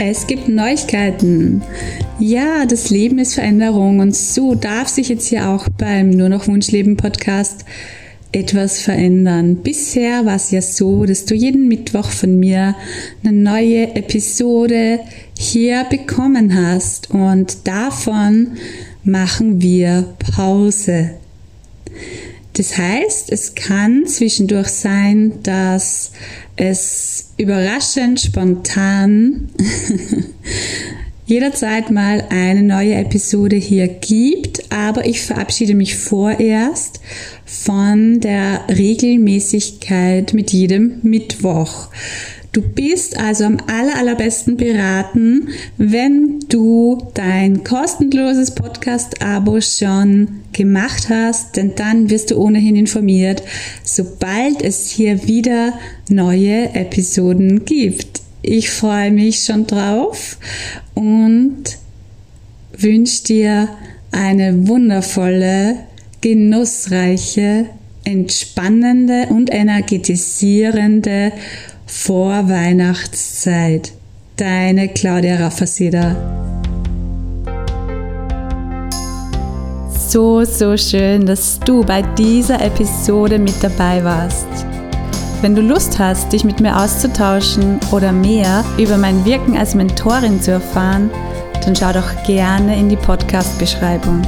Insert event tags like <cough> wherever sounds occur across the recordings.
Es gibt Neuigkeiten. Ja, das Leben ist Veränderung und so darf sich jetzt hier auch beim Nur noch Wunschleben Podcast etwas verändern. Bisher war es ja so, dass du jeden Mittwoch von mir eine neue Episode hier bekommen hast und davon machen wir Pause. Das heißt, es kann zwischendurch sein, dass es überraschend spontan <laughs> jederzeit mal eine neue Episode hier gibt, aber ich verabschiede mich vorerst von der Regelmäßigkeit mit jedem Mittwoch. Du bist also am aller, allerbesten beraten, wenn du dein kostenloses Podcast-Abo schon gemacht hast, denn dann wirst du ohnehin informiert, sobald es hier wieder neue Episoden gibt. Ich freue mich schon drauf und wünsche dir eine wundervolle, genussreiche, entspannende und energetisierende Vorweihnachtszeit. Deine Claudia Raffaseda. So, so schön, dass du bei dieser Episode mit dabei warst. Wenn du Lust hast, dich mit mir auszutauschen oder mehr über mein Wirken als Mentorin zu erfahren, dann schau doch gerne in die Podcast-Beschreibung.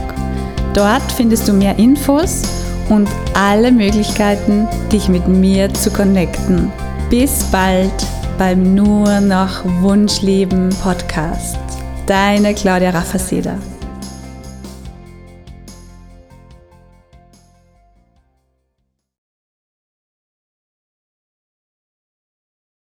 Dort findest du mehr Infos und alle Möglichkeiten, dich mit mir zu connecten. Bis bald beim Nur noch Wunschleben Podcast. Deine Claudia Raffaseda.